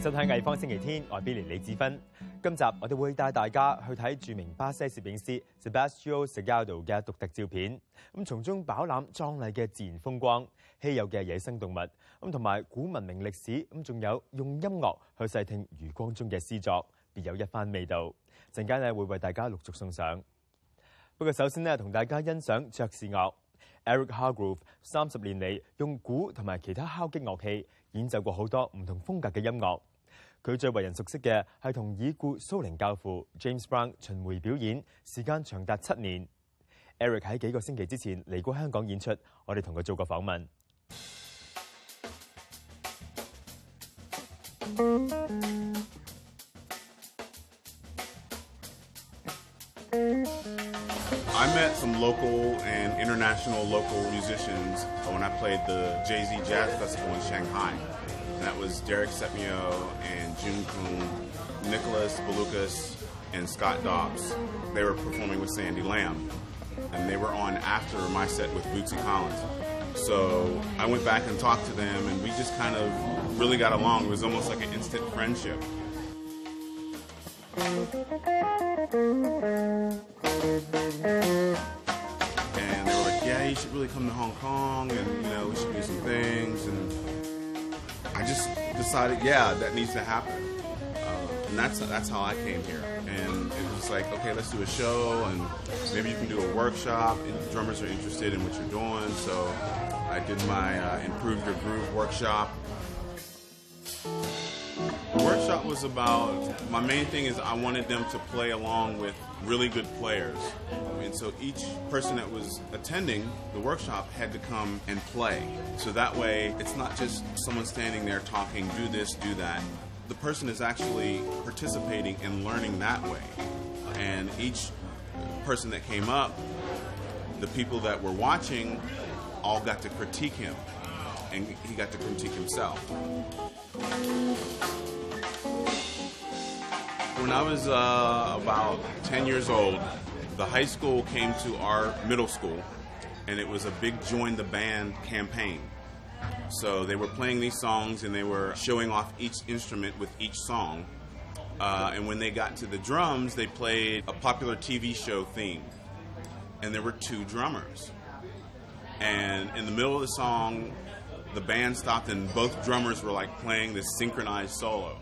身睇《艺方星期天，我系 b i l l y 李志芬。今集我哋会带大家去睇著名巴西摄影师 s e b a s t i o s a g a d o 嘅独特照片，咁从中饱览壮丽嘅自然风光、稀有嘅野生动物，咁同埋古文明历史，咁仲有用音乐去细听余光中嘅诗作，别有一番味道。阵间咧会为大家陆续送上。不过首先咧同大家欣赏爵士乐 Eric Hargrove，三十年嚟用鼓同埋其他敲击乐器演奏过好多唔同风格嘅音乐。佢最為人熟悉嘅係同已故蘇寧教父 James Brown 巡迴表演，時間長達七年。Eric 喺幾個星期之前嚟過香港演出，我哋同佢做過訪問。That was Derek Setmio and June Kuhn, Nicholas Balukas, and Scott Dobbs. They were performing with Sandy Lamb, and they were on after my set with Bootsy Collins. So I went back and talked to them, and we just kind of really got along. It was almost like an instant friendship. And they were like, yeah, you should really come to Hong Kong, and, you know, we should do some things, and I just decided, yeah, that needs to happen. Uh, and that's that's how I came here. And it was like, okay, let's do a show, and maybe you can do a workshop. And drummers are interested in what you're doing, so I did my uh, Improve Your Groove workshop. The workshop was about my main thing is I wanted them to play along with really good players. And so each person that was attending the workshop had to come and play. So that way it's not just someone standing there talking, do this, do that. The person is actually participating and learning that way. And each person that came up, the people that were watching all got to critique him. And he got to critique himself. When I was uh, about 10 years old, the high school came to our middle school, and it was a big join the band campaign. So they were playing these songs and they were showing off each instrument with each song. Uh, and when they got to the drums, they played a popular TV show theme. And there were two drummers. And in the middle of the song, the band stopped and both drummers were like playing this synchronized solo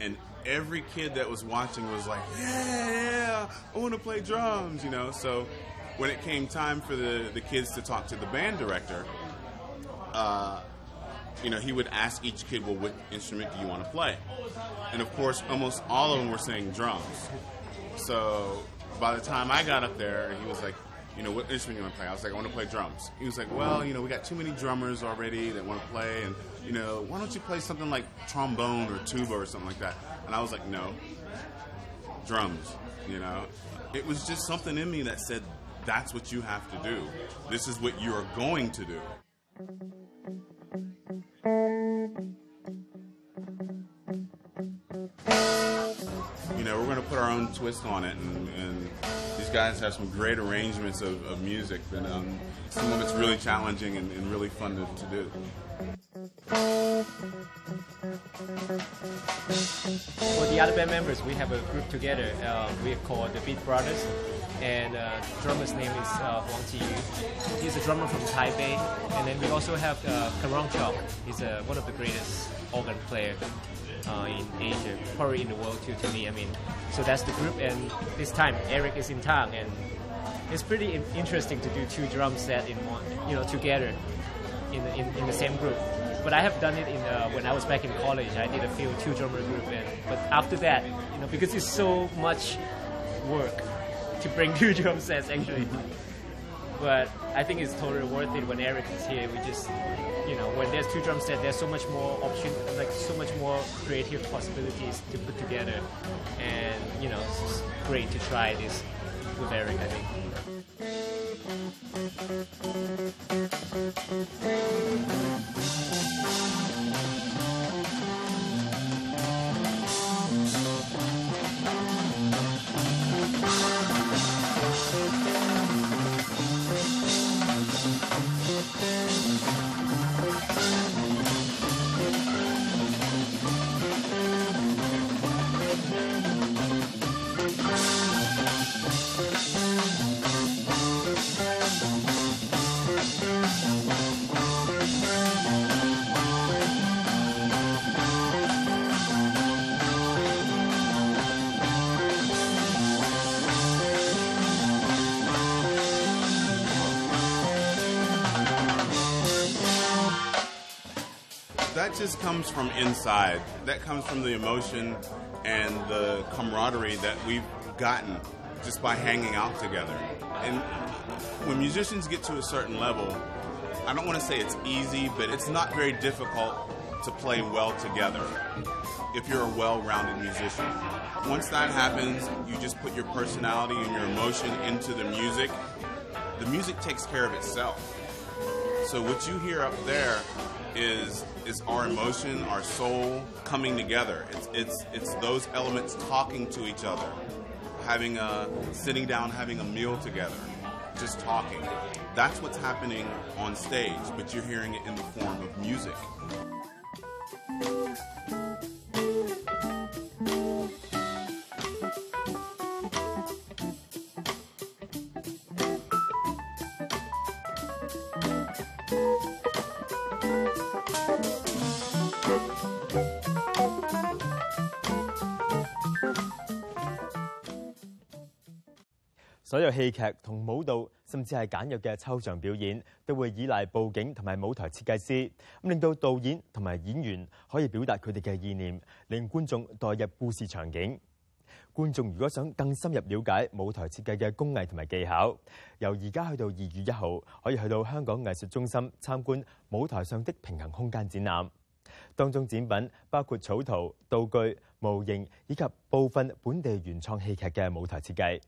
and every kid that was watching was like, yeah, yeah I want to play drums, you know. So when it came time for the, the kids to talk to the band director, uh, you know, he would ask each kid, well, what instrument do you want to play? And of course, almost all of them were saying drums. So by the time I got up there, he was like, you know, what instrument do you want to play? I was like, I want to play drums. He was like, well, you know, we got too many drummers already that want to play, and you know, why don't you play something like trombone or tuba or something like that? And I was like, no, drums, you know. It was just something in me that said, that's what you have to do. This is what you are going to do. You know, we're going to put our own twist on it and, and guys have some great arrangements of, of music and um, some of it's really challenging and, and really fun to, to do. For the other band members, we have a group together. Uh, we're called the Beat Brothers, and uh, drummer's name is uh, Wang Jiyu. He's a drummer from Taipei, and then we also have uh, Karong Chok. He's uh, one of the greatest organ players uh, in Asia, probably in the world too. To me, I mean, so that's the group. And this time, Eric is in town, and it's pretty interesting to do two drum set in one, you know, together in the, in, in the same group. But I have done it in uh, when I was back in college. I did a few two drummer group, and but after that, you know, because it's so much work to bring two drum sets actually. But I think it's totally worth it when Eric is here. We just, you know, when there's two drum sets, there's so much more option, like so much more creative possibilities to put together. And you know, it's great to try this with Eric. I think. just comes from inside. That comes from the emotion and the camaraderie that we've gotten just by hanging out together. And when musicians get to a certain level, I don't want to say it's easy, but it's not very difficult to play well together if you're a well rounded musician. Once that happens, you just put your personality and your emotion into the music. The music takes care of itself. So, what you hear up there is is our emotion, our soul coming together. It's it's it's those elements talking to each other, having a sitting down, having a meal together, just talking. That's what's happening on stage, but you're hearing it in the form of music. Thank you. 所有戲劇同舞蹈，甚至係簡約嘅抽象表演，都會依賴佈景同埋舞台設計師，咁令到導演同埋演員可以表達佢哋嘅意念，令觀眾代入故事場景。觀眾如果想更深入了解舞台設計嘅工藝同埋技巧，由而家去到二月一號，可以去到香港藝術中心參觀《舞台上的平衡空間》展覽。當中展品包括草圖、道具、模型以及部分本地原創戲劇嘅舞台設計。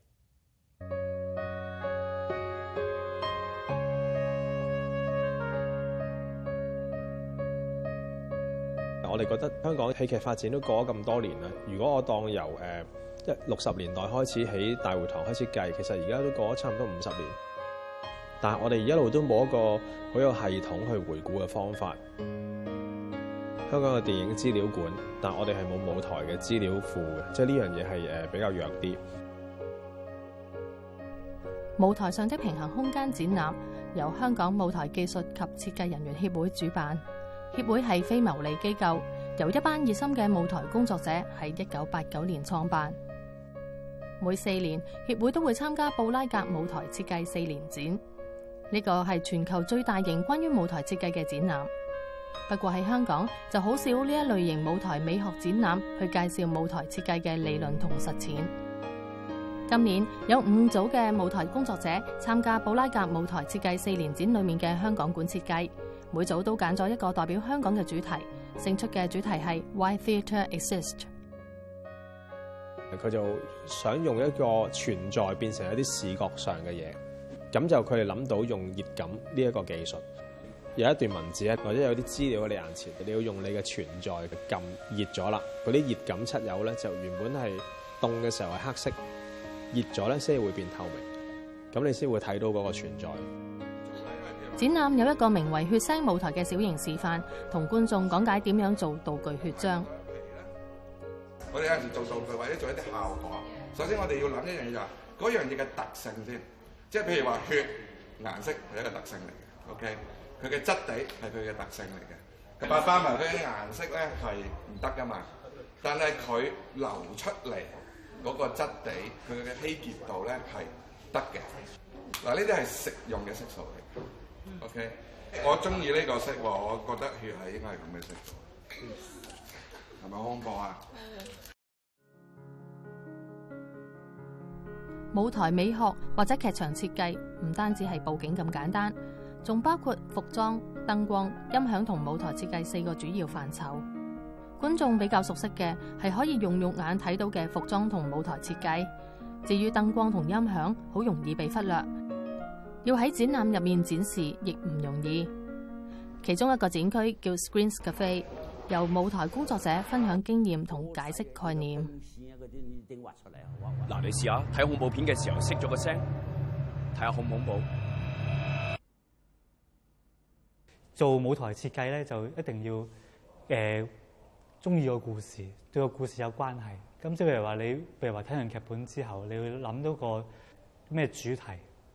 我哋覺得香港戲劇發展都過咗咁多年啦。如果我當由誒一六十年代開始起大會堂開始計，其實而家都過咗差唔多五十年。但係我哋一路都冇一個好有系統去回顧嘅方法。香港嘅電影資料館，但我哋係冇舞台嘅資料庫嘅，即係呢樣嘢係誒比較弱啲。舞台上的平衡空間展覽由香港舞台技術及設計人員協會主辦。协会系非牟利机构，由一班热心嘅舞台工作者喺一九八九年创办。每四年，协会都会参加布拉格舞台设计四年展，呢个系全球最大型关于舞台设计嘅展览。不过喺香港就好少呢一类型舞台美学展览去介绍舞台设计嘅理论同实践。今年有五组嘅舞台工作者参加布拉格舞台设计四年展里面嘅香港馆设计。每組都揀咗一個代表香港嘅主題，勝出嘅主題係 Why Theatre Exists。佢就想用一個存在變成一啲視覺上嘅嘢，咁就佢哋諗到用熱感呢一個技術。有一段文字或者有啲資料喺你眼前，你要用你嘅存在撳熱咗啦，嗰啲熱感出友咧，就原本係凍嘅時候係黑色，熱咗咧先會變透明，咁你先會睇到嗰個存在。展覽有一個名為《血腥舞台》嘅小型示範，同觀眾講解點樣做道具血漿。我哋阵時做做佢，或者做一啲效果。首先，我哋要諗一樣嘢就係嗰樣嘢嘅特性先。即係譬如話血顏色係一個特性嚟嘅，OK？佢嘅質地係佢嘅特性嚟嘅。嗱，翻埋佢啲顏色咧係唔得噶嘛，但係佢流出嚟嗰個質地，佢嘅稀結度咧係得嘅。嗱，呢啲係食用嘅色素嚟。O.K.，我中意呢個色喎，我覺得血係應該係咁嘅色。係咪恐博啊？舞台美學或者劇場設計唔單止係佈景咁簡單，仲包括服裝、燈光、音響同舞台設計四個主要範疇。觀眾比較熟悉嘅係可以用肉眼睇到嘅服裝同舞台設計，至於燈光同音響，好容易被忽略。要喺展览入面展示亦唔容易。其中一个展区叫 Screens Cafe，由舞台工作者分享经验同解释概念。嗱，你试下睇恐怖片嘅时候，熄咗个声，睇下恐唔恐怖。做舞台设计咧，就一定要诶中意个故事，对个故事有关系。咁即系譬如话你，譬如话睇完剧本之后，你会谂到个咩主题？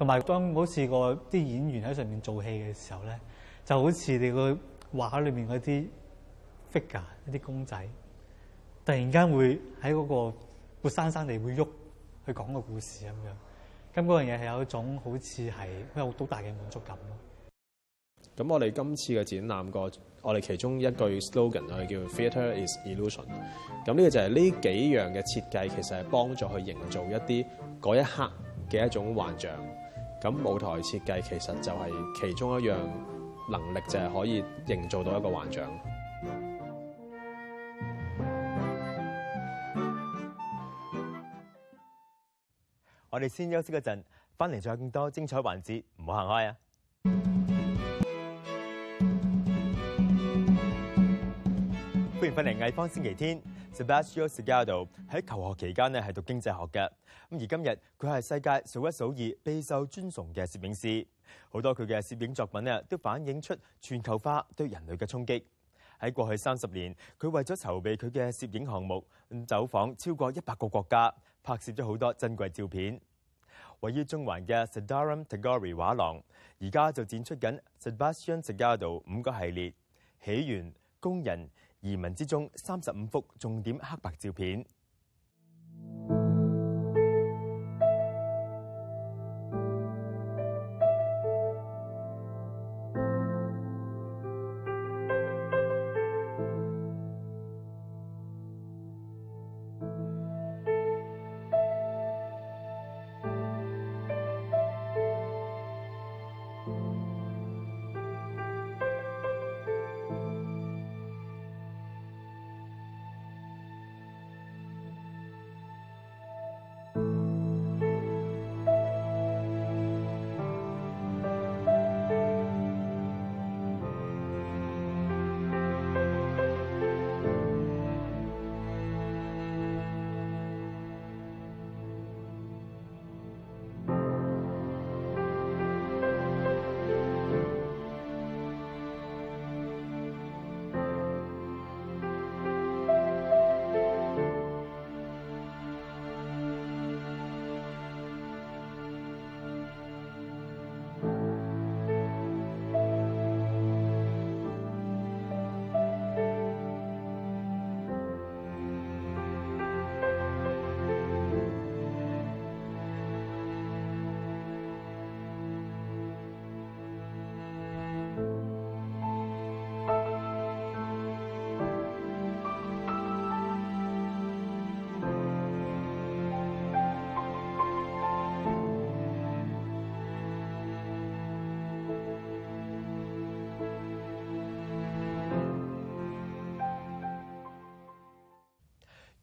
同埋當好似個啲演員喺上面做戲嘅時候咧，就好似你個畫裏面嗰啲 figure 一啲公仔，突然間會喺嗰個活生生地會喐去講個故事咁樣，咁嗰樣嘢係有一種好似係有好大嘅滿足感咯。咁我哋今次嘅展覽個我哋其中一句 slogan 我哋叫 Theatre is illusion。咁呢個就係呢幾樣嘅設計其實係幫助去營造一啲嗰一刻嘅一種幻象。咁舞台設計其實就係其中一樣能力，就係可以營造到一個幻象。我哋先休息嗰陣，翻嚟仲有更多精彩環節，唔好行開啊！歡迎返嚟《藝方星期天》。s e b a s t i a n s e g a d o 喺求學期間咧係讀經濟學嘅，咁而今日佢係世界數一數二備受尊崇嘅攝影師。好多佢嘅攝影作品咧都反映出全球化對人類嘅衝擊。喺過去三十年，佢為咗籌備佢嘅攝影項目，走訪超過一百個國家，拍攝咗好多珍貴照片。位於中環嘅 s a d a r u m Tagori 畫廊，而家就展出緊 s e b a s t i a n s e g a d o 五個系列：起源、工人。移民之中，三十五幅重点黑白照片。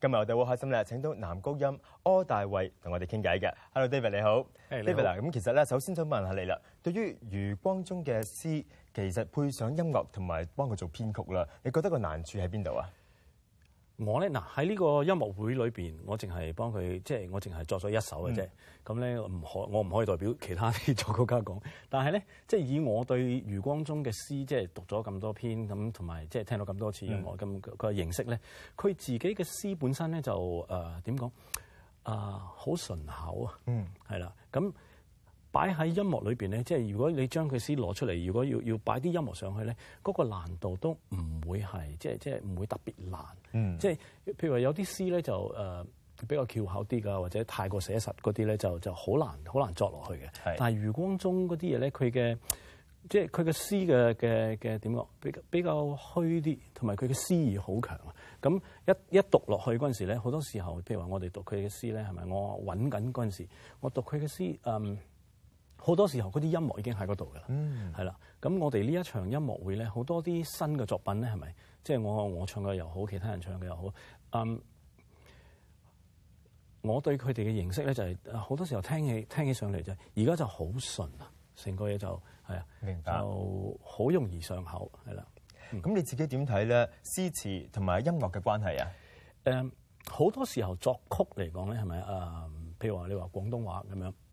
今日我哋好开心咧，请到男高音柯大卫同我哋倾偈嘅。Hello David 你好，David 啊，咁其实咧，首先想问下你啦，对于《余光中》嘅诗，其实配上音乐同埋帮佢做编曲啦，你觉得个难处喺边度啊？我咧嗱喺呢個音樂會裏邊，我淨係幫佢即係我淨係作咗一首嘅啫。咁咧唔可我唔可以代表其他啲作曲家講。但係咧，即係以我對余光中嘅詩，即係讀咗咁多篇咁，同埋即係聽到咁多次我咁嘅認識咧，佢自己嘅詩本身咧就誒點講啊好順口啊。嗯，係啦，咁。擺喺音樂裏邊咧，即係如果你將佢詩攞出嚟，如果要要擺啲音樂上去咧，嗰個難度都唔會係，即係即係唔會特別難。嗯，即係譬如話有啲詩咧就誒比較巧妙啲㗎，或者太過寫實嗰啲咧就就好難好難作落去嘅。但係餘光中嗰啲嘢咧，佢嘅即係佢嘅詩嘅嘅嘅點講，比比較虛啲，同埋佢嘅詩意好強。咁一一讀落去嗰陣時咧，好多時候譬如話我哋讀佢嘅詩咧，係咪我揾緊嗰陣時，我讀佢嘅詩嗯。好多時候嗰啲音樂已經喺嗰度嘅，係啦。咁我哋呢一場音樂會咧，好多啲新嘅作品咧，係咪？即係我我唱嘅又好，其他人唱嘅又好。嗯，我對佢哋嘅認識咧，就係好多時候聽起聽起上嚟就係而家就好順啊，成個嘢就係啊，明白就好容易上口，係啦。咁你自己點睇咧？詩詞同埋音樂嘅關係啊？誒，好多時候作曲嚟講咧，係咪啊？譬如話你話廣東話咁樣。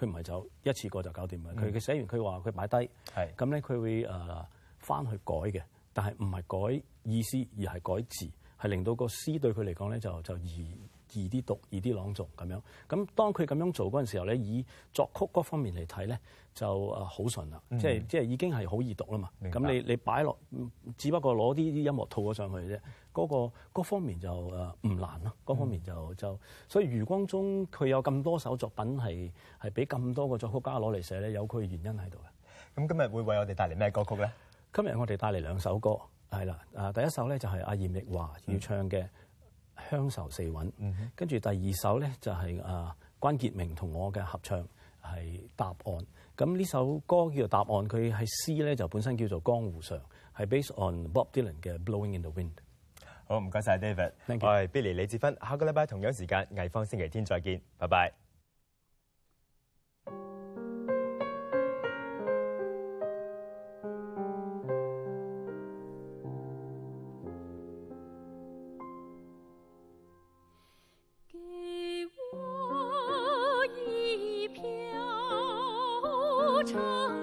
佢唔係就一次過就搞掂㗎，佢佢寫完佢話佢擺低，咁咧佢會誒翻去改嘅，但係唔係改意思而係改字，係令到個詩對佢嚟講咧就就易。易啲讀，易啲朗讀咁樣。咁當佢咁樣做嗰陣時候咧，以作曲嗰方面嚟睇咧，就誒好順啦。即係即係已經係好易讀啦嘛。咁你你擺落，只不過攞啲啲音樂套咗上去啫。嗰個嗰方面就誒唔難咯。嗰方面就就所以，餘光中佢有咁多首作品係係俾咁多個作曲家攞嚟寫咧，有佢嘅原因喺度嘅。咁今日會為我哋帶嚟咩歌曲咧？今日我哋帶嚟兩首歌，係啦。誒第一首咧就係阿葉力華要唱嘅。鄉愁四韻，跟住第二首咧就係啊關傑明同我嘅合唱係答案。咁呢首歌叫做答案，佢係詩咧就本身叫做江湖上，係 based on Bob Dylan 嘅 Blowing in the Wind。好，唔該晒 David，係 Billy 李志芬，下個禮拜同樣時間藝芳星期天再見，拜拜。唱。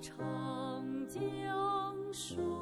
长江水。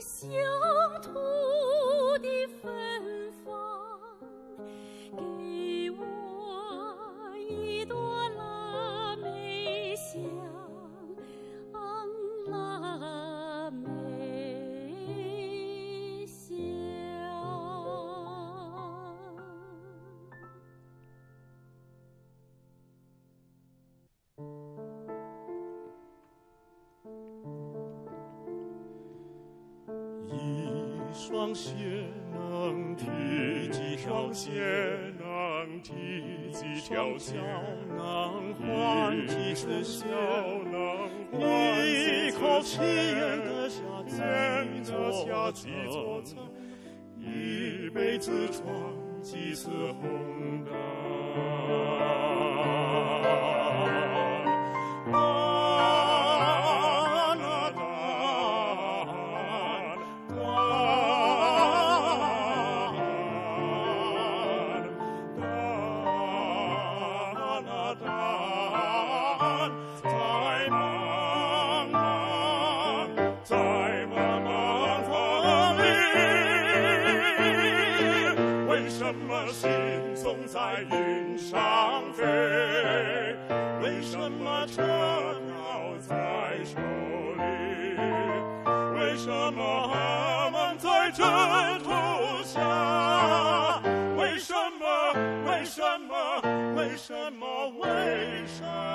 乡土的芬。小能换几声笑一口青烟的下山，一下几座城，一辈子闯几次红灯。为什么车票在手里？为什么阿门在枕头下？为什么？为什么？为什么？为什么？